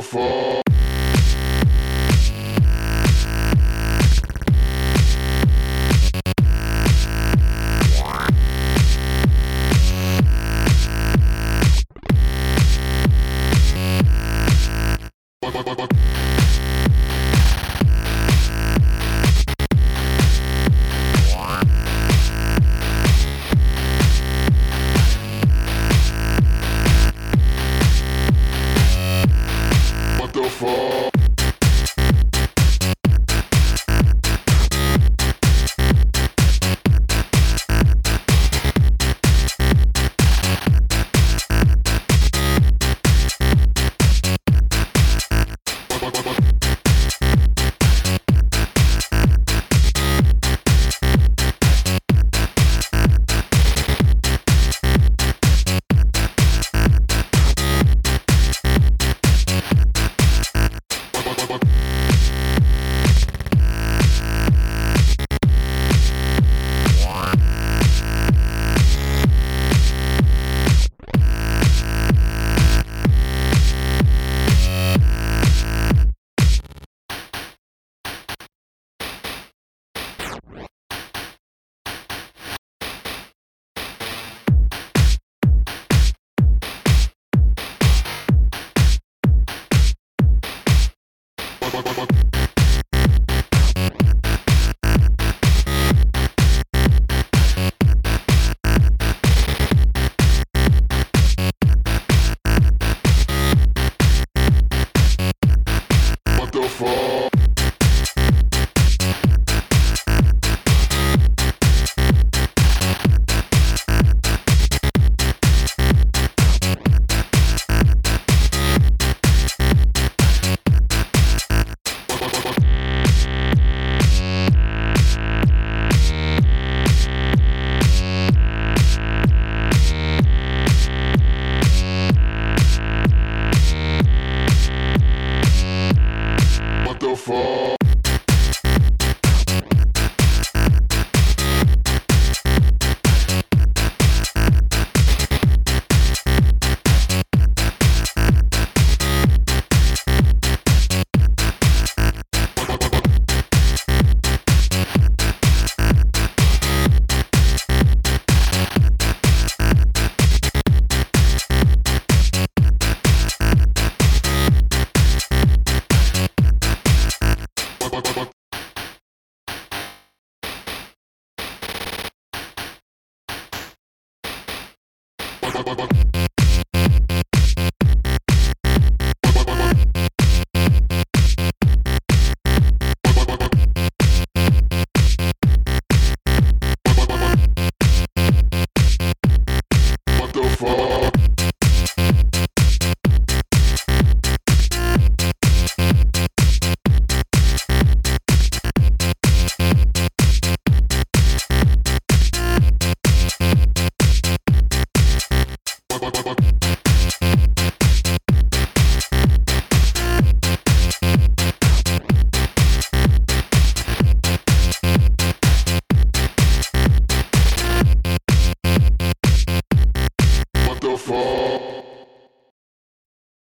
so far. Bye, bye, bye, What the fuck? What Bye.